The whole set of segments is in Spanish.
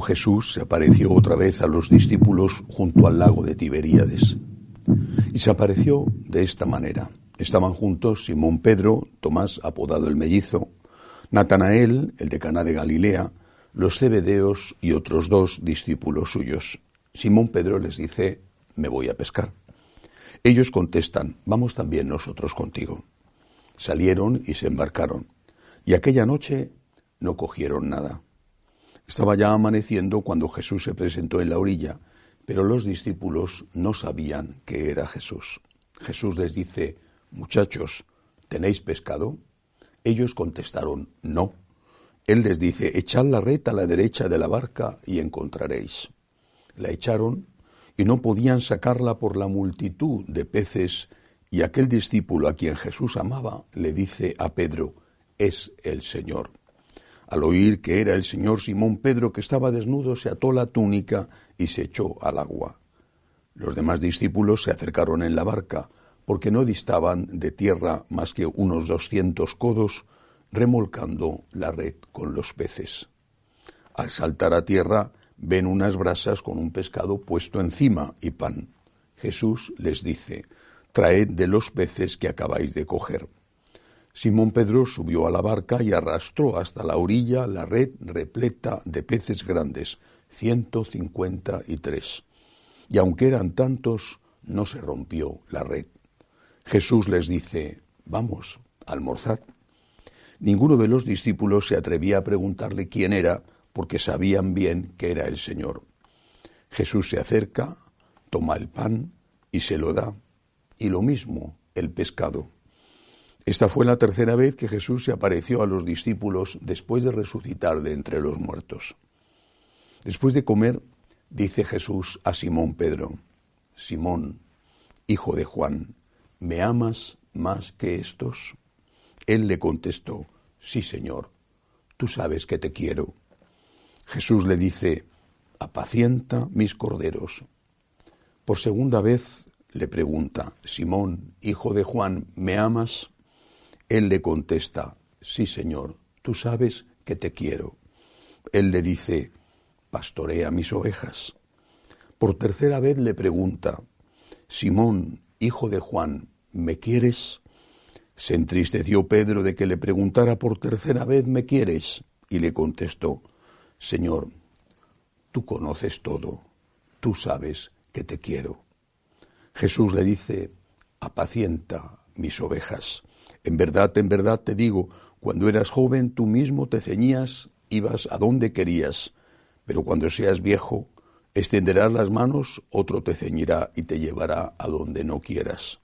Jesús se apareció otra vez a los discípulos junto al lago de Tiberíades. Y se apareció de esta manera. Estaban juntos Simón Pedro, Tomás apodado el mellizo, Natanael, el de Caná de Galilea, los cebedeos y otros dos discípulos suyos. Simón Pedro les dice, me voy a pescar. Ellos contestan, vamos también nosotros contigo. Salieron y se embarcaron. Y aquella noche no cogieron nada. Estaba ya amaneciendo cuando Jesús se presentó en la orilla, pero los discípulos no sabían que era Jesús. Jesús les dice, muchachos, ¿tenéis pescado? Ellos contestaron, no. Él les dice, echad la red a la derecha de la barca y encontraréis. La echaron y no podían sacarla por la multitud de peces, y aquel discípulo a quien Jesús amaba le dice a Pedro, es el Señor. Al oír que era el señor Simón Pedro que estaba desnudo, se ató la túnica y se echó al agua. Los demás discípulos se acercaron en la barca, porque no distaban de tierra más que unos doscientos codos, remolcando la red con los peces. Al saltar a tierra, ven unas brasas con un pescado puesto encima y pan. Jesús les dice, Traed de los peces que acabáis de coger. Simón Pedro subió a la barca y arrastró hasta la orilla la red repleta de peces grandes, ciento cincuenta y tres. Y aunque eran tantos, no se rompió la red. Jesús les dice, vamos, almorzad. Ninguno de los discípulos se atrevía a preguntarle quién era, porque sabían bien que era el Señor. Jesús se acerca, toma el pan y se lo da, y lo mismo el pescado. Esta fue la tercera vez que Jesús se apareció a los discípulos después de resucitar de entre los muertos. Después de comer, dice Jesús a Simón Pedro, Simón, hijo de Juan, ¿me amas más que estos? Él le contestó, sí, Señor, tú sabes que te quiero. Jesús le dice, apacienta mis corderos. Por segunda vez le pregunta, Simón, hijo de Juan, ¿me amas? Él le contesta, sí Señor, tú sabes que te quiero. Él le dice, pastorea mis ovejas. Por tercera vez le pregunta, Simón, hijo de Juan, ¿me quieres? Se entristeció Pedro de que le preguntara por tercera vez, ¿me quieres? Y le contestó, Señor, tú conoces todo, tú sabes que te quiero. Jesús le dice, apacienta mis ovejas. En verdad, en verdad te digo, cuando eras joven tú mismo te ceñías, ibas a donde querías, pero cuando seas viejo, extenderás las manos, otro te ceñirá y te llevará a donde no quieras.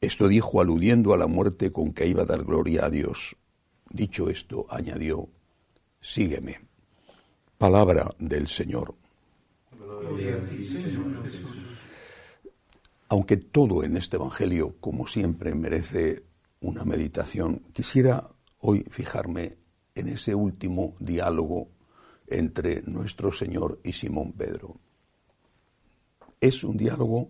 Esto dijo aludiendo a la muerte con que iba a dar gloria a Dios. Dicho esto, añadió, sígueme. Palabra del Señor. Aunque todo en este Evangelio, como siempre, merece una meditación. Quisiera hoy fijarme en ese último diálogo entre nuestro Señor y Simón Pedro. Es un diálogo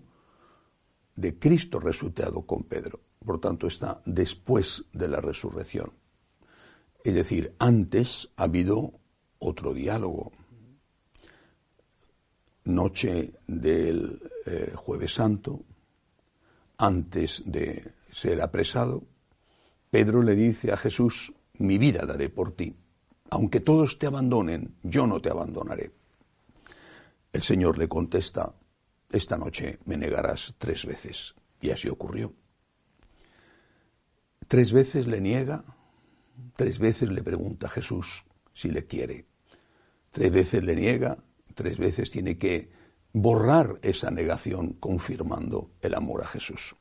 de Cristo resucitado con Pedro, por tanto está después de la resurrección. Es decir, antes ha habido otro diálogo. Noche del eh, jueves santo, antes de ser apresado, Pedro le dice a Jesús, mi vida daré por ti. Aunque todos te abandonen, yo no te abandonaré. El Señor le contesta, esta noche me negarás tres veces. Y así ocurrió. Tres veces le niega, tres veces le pregunta a Jesús si le quiere. Tres veces le niega, tres veces tiene que borrar esa negación confirmando el amor a Jesús.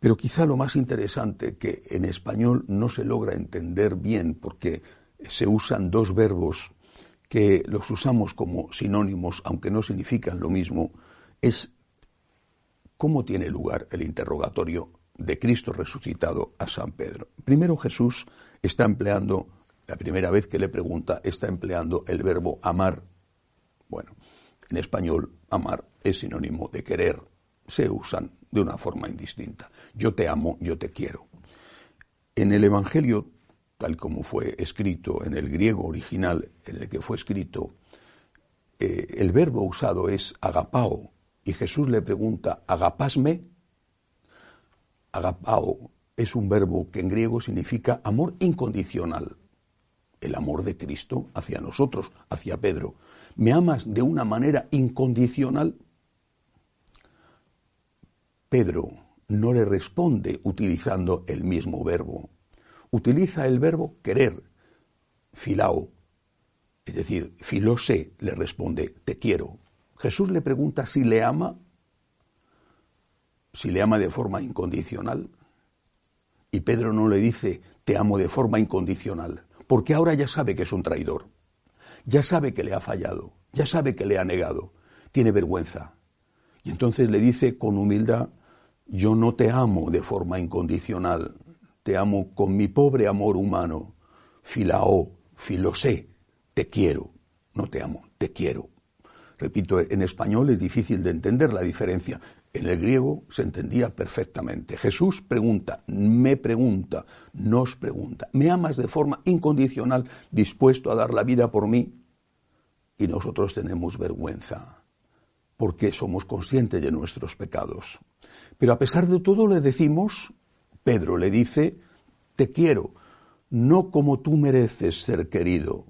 Pero quizá lo más interesante que en español no se logra entender bien porque se usan dos verbos que los usamos como sinónimos, aunque no significan lo mismo, es cómo tiene lugar el interrogatorio de Cristo resucitado a San Pedro. Primero Jesús está empleando, la primera vez que le pregunta, está empleando el verbo amar. Bueno, en español amar es sinónimo de querer, se usan de una forma indistinta. Yo te amo, yo te quiero. En el Evangelio tal como fue escrito en el griego original en el que fue escrito, eh, el verbo usado es agapao, y Jesús le pregunta, ¿agapasme? Agapao es un verbo que en griego significa amor incondicional, el amor de Cristo hacia nosotros, hacia Pedro. ¿Me amas de una manera incondicional? Pedro no le responde utilizando el mismo verbo utiliza el verbo querer, filao. Es decir, filose le responde, te quiero. Jesús le pregunta si le ama, si le ama de forma incondicional. Y Pedro no le dice, te amo de forma incondicional, porque ahora ya sabe que es un traidor. Ya sabe que le ha fallado, ya sabe que le ha negado, tiene vergüenza. Y entonces le dice con humildad, yo no te amo de forma incondicional, te amo con mi pobre amor humano. Filao, filosé, te quiero. No te amo, te quiero. Repito, en español es difícil de entender la diferencia. En el griego se entendía perfectamente. Jesús pregunta, me pregunta, nos pregunta, ¿me amas de forma incondicional, dispuesto a dar la vida por mí? Y nosotros tenemos vergüenza, porque somos conscientes de nuestros pecados. Pero a pesar de todo le decimos, Pedro le dice, te quiero, no como tú mereces ser querido,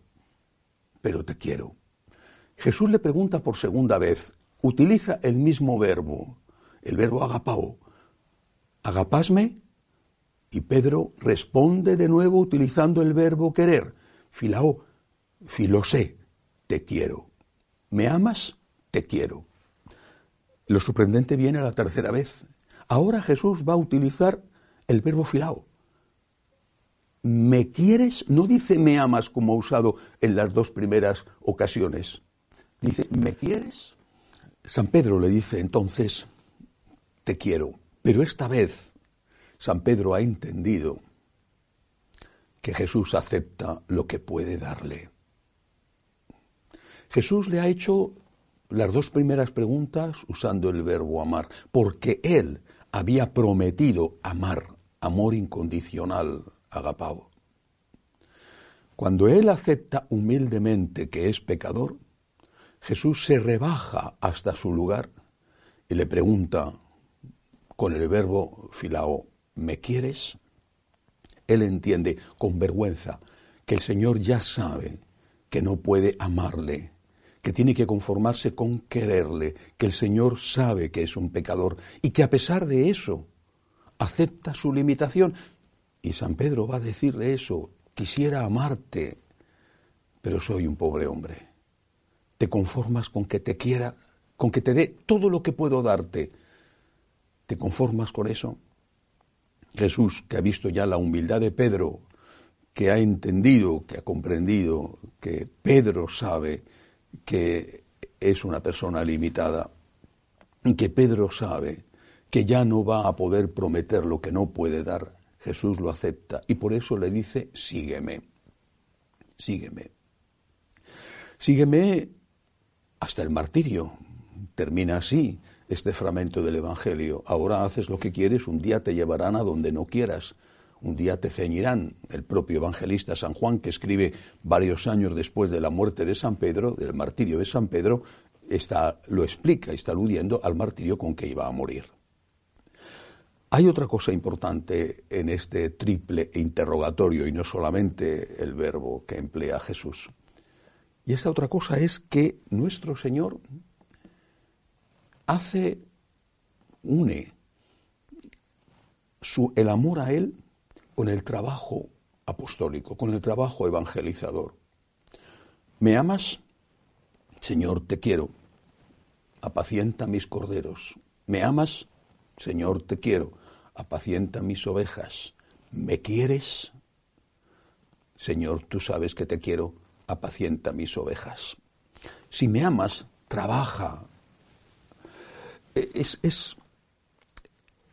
pero te quiero. Jesús le pregunta por segunda vez, utiliza el mismo verbo, el verbo agapao, agapasme, y Pedro responde de nuevo utilizando el verbo querer, filao, filosé, te quiero. ¿Me amas? Te quiero. Lo sorprendente viene a la tercera vez. Ahora Jesús va a utilizar el verbo filao. ¿Me quieres? No dice me amas como ha usado en las dos primeras ocasiones. Dice, ¿me quieres? San Pedro le dice entonces, te quiero. Pero esta vez San Pedro ha entendido que Jesús acepta lo que puede darle. Jesús le ha hecho las dos primeras preguntas usando el verbo amar, porque él había prometido amar amor incondicional, agapao. Cuando él acepta humildemente que es pecador, Jesús se rebaja hasta su lugar y le pregunta con el verbo filao, ¿me quieres? Él entiende con vergüenza que el Señor ya sabe que no puede amarle, que tiene que conformarse con quererle, que el Señor sabe que es un pecador y que a pesar de eso acepta su limitación. Y San Pedro va a decirle eso, quisiera amarte, pero soy un pobre hombre. Te conformas con que te quiera, con que te dé todo lo que puedo darte. ¿Te conformas con eso? Jesús, que ha visto ya la humildad de Pedro, que ha entendido, que ha comprendido, que Pedro sabe que es una persona limitada, que Pedro sabe que ya no va a poder prometer lo que no puede dar, Jesús lo acepta y por eso le dice, sígueme, sígueme. Sígueme hasta el martirio. Termina así este fragmento del Evangelio. Ahora haces lo que quieres, un día te llevarán a donde no quieras, un día te ceñirán. El propio evangelista San Juan, que escribe varios años después de la muerte de San Pedro, del martirio de San Pedro, está, lo explica, está aludiendo al martirio con que iba a morir. Hay otra cosa importante en este triple interrogatorio y no solamente el verbo que emplea Jesús. Y esa otra cosa es que nuestro Señor hace, une su, el amor a Él con el trabajo apostólico, con el trabajo evangelizador. ¿Me amas? Señor, te quiero. Apacienta mis corderos. ¿Me amas? Señor, te quiero, apacienta mis ovejas. ¿Me quieres? Señor, tú sabes que te quiero, apacienta mis ovejas. Si me amas, trabaja. E, es, es,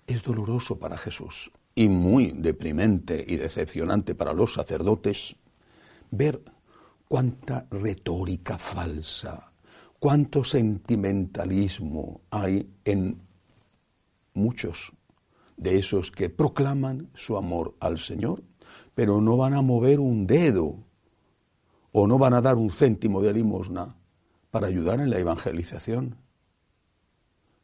es doloroso para Jesús y muy deprimente y decepcionante para los sacerdotes ver cuánta retórica falsa, cuánto sentimentalismo hay en muchos de esos que proclaman su amor al Señor, pero no van a mover un dedo o no van a dar un céntimo de limosna para ayudar en la evangelización.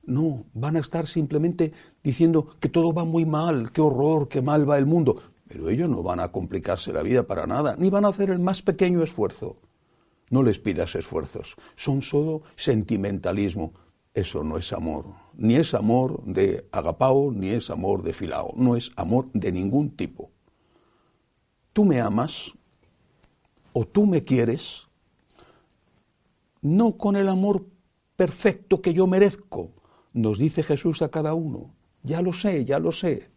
No, van a estar simplemente diciendo que todo va muy mal, qué horror, qué mal va el mundo. Pero ellos no van a complicarse la vida para nada, ni van a hacer el más pequeño esfuerzo. No les pidas esfuerzos, son solo sentimentalismo. Eso no es amor, ni es amor de agapao, ni es amor de filao, no es amor de ningún tipo. Tú me amas o tú me quieres, no con el amor perfecto que yo merezco, nos dice Jesús a cada uno. Ya lo sé, ya lo sé,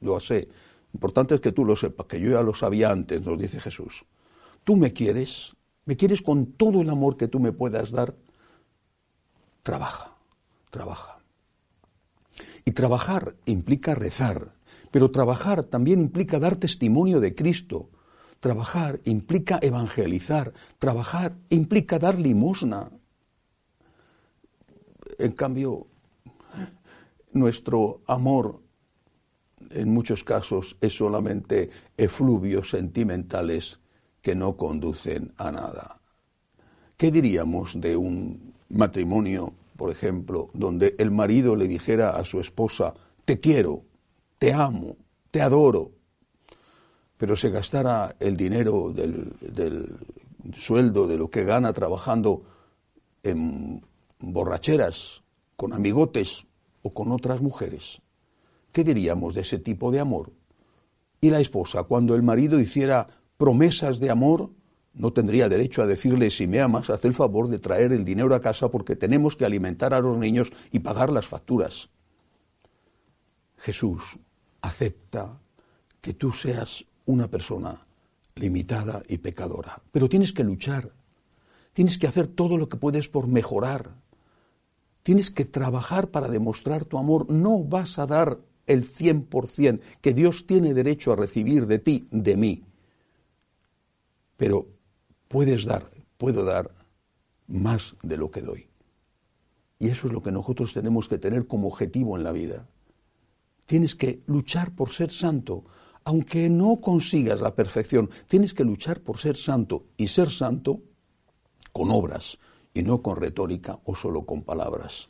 lo sé. Importante es que tú lo sepas, que yo ya lo sabía antes, nos dice Jesús. Tú me quieres, me quieres con todo el amor que tú me puedas dar. Trabaja, trabaja. Y trabajar implica rezar, pero trabajar también implica dar testimonio de Cristo. Trabajar implica evangelizar, trabajar implica dar limosna, en cambio, nuestro amor en muchos casos es solamente efluvios sentimentales que no conducen a nada. ¿Qué diríamos de un matrimonio, por ejemplo, donde el marido le dijera a su esposa, te quiero, te amo, te adoro, pero se gastara el dinero del, sueldo, de lo que gana trabajando en borracheras, con amigotes o con otras mujeres. ¿Qué diríamos de ese tipo de amor? Y la esposa, cuando el marido hiciera promesas de amor, no tendría derecho a decirle, si me amas, haz el favor de traer el dinero a casa porque tenemos que alimentar a los niños y pagar las facturas. Jesús acepta que tú seas una persona limitada y pecadora, pero tienes que luchar, tienes que hacer todo lo que puedes por mejorar, Tienes que trabajar para demostrar tu amor. No vas a dar el 100% que Dios tiene derecho a recibir de ti, de mí. Pero puedes dar, puedo dar más de lo que doy. Y eso es lo que nosotros tenemos que tener como objetivo en la vida. Tienes que luchar por ser santo, aunque no consigas la perfección, tienes que luchar por ser santo y ser santo con obras, y no con retórica o solo con palabras.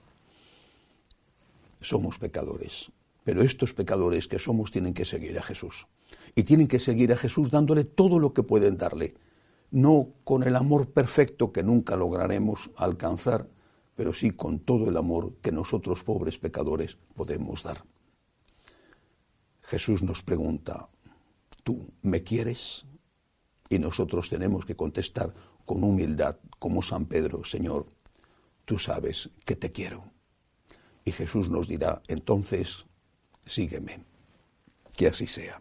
Somos pecadores, pero estos pecadores que somos tienen que seguir a Jesús. Y tienen que seguir a Jesús dándole todo lo que pueden darle, no con el amor perfecto que nunca lograremos alcanzar, pero sí con todo el amor que nosotros pobres pecadores podemos dar. Jesús nos pregunta, ¿tú me quieres? Y nosotros tenemos que contestar, con humildad, como San Pedro, Señor, tú sabes que te quiero. Y Jesús nos dirá, entonces, sígueme. Que así sea.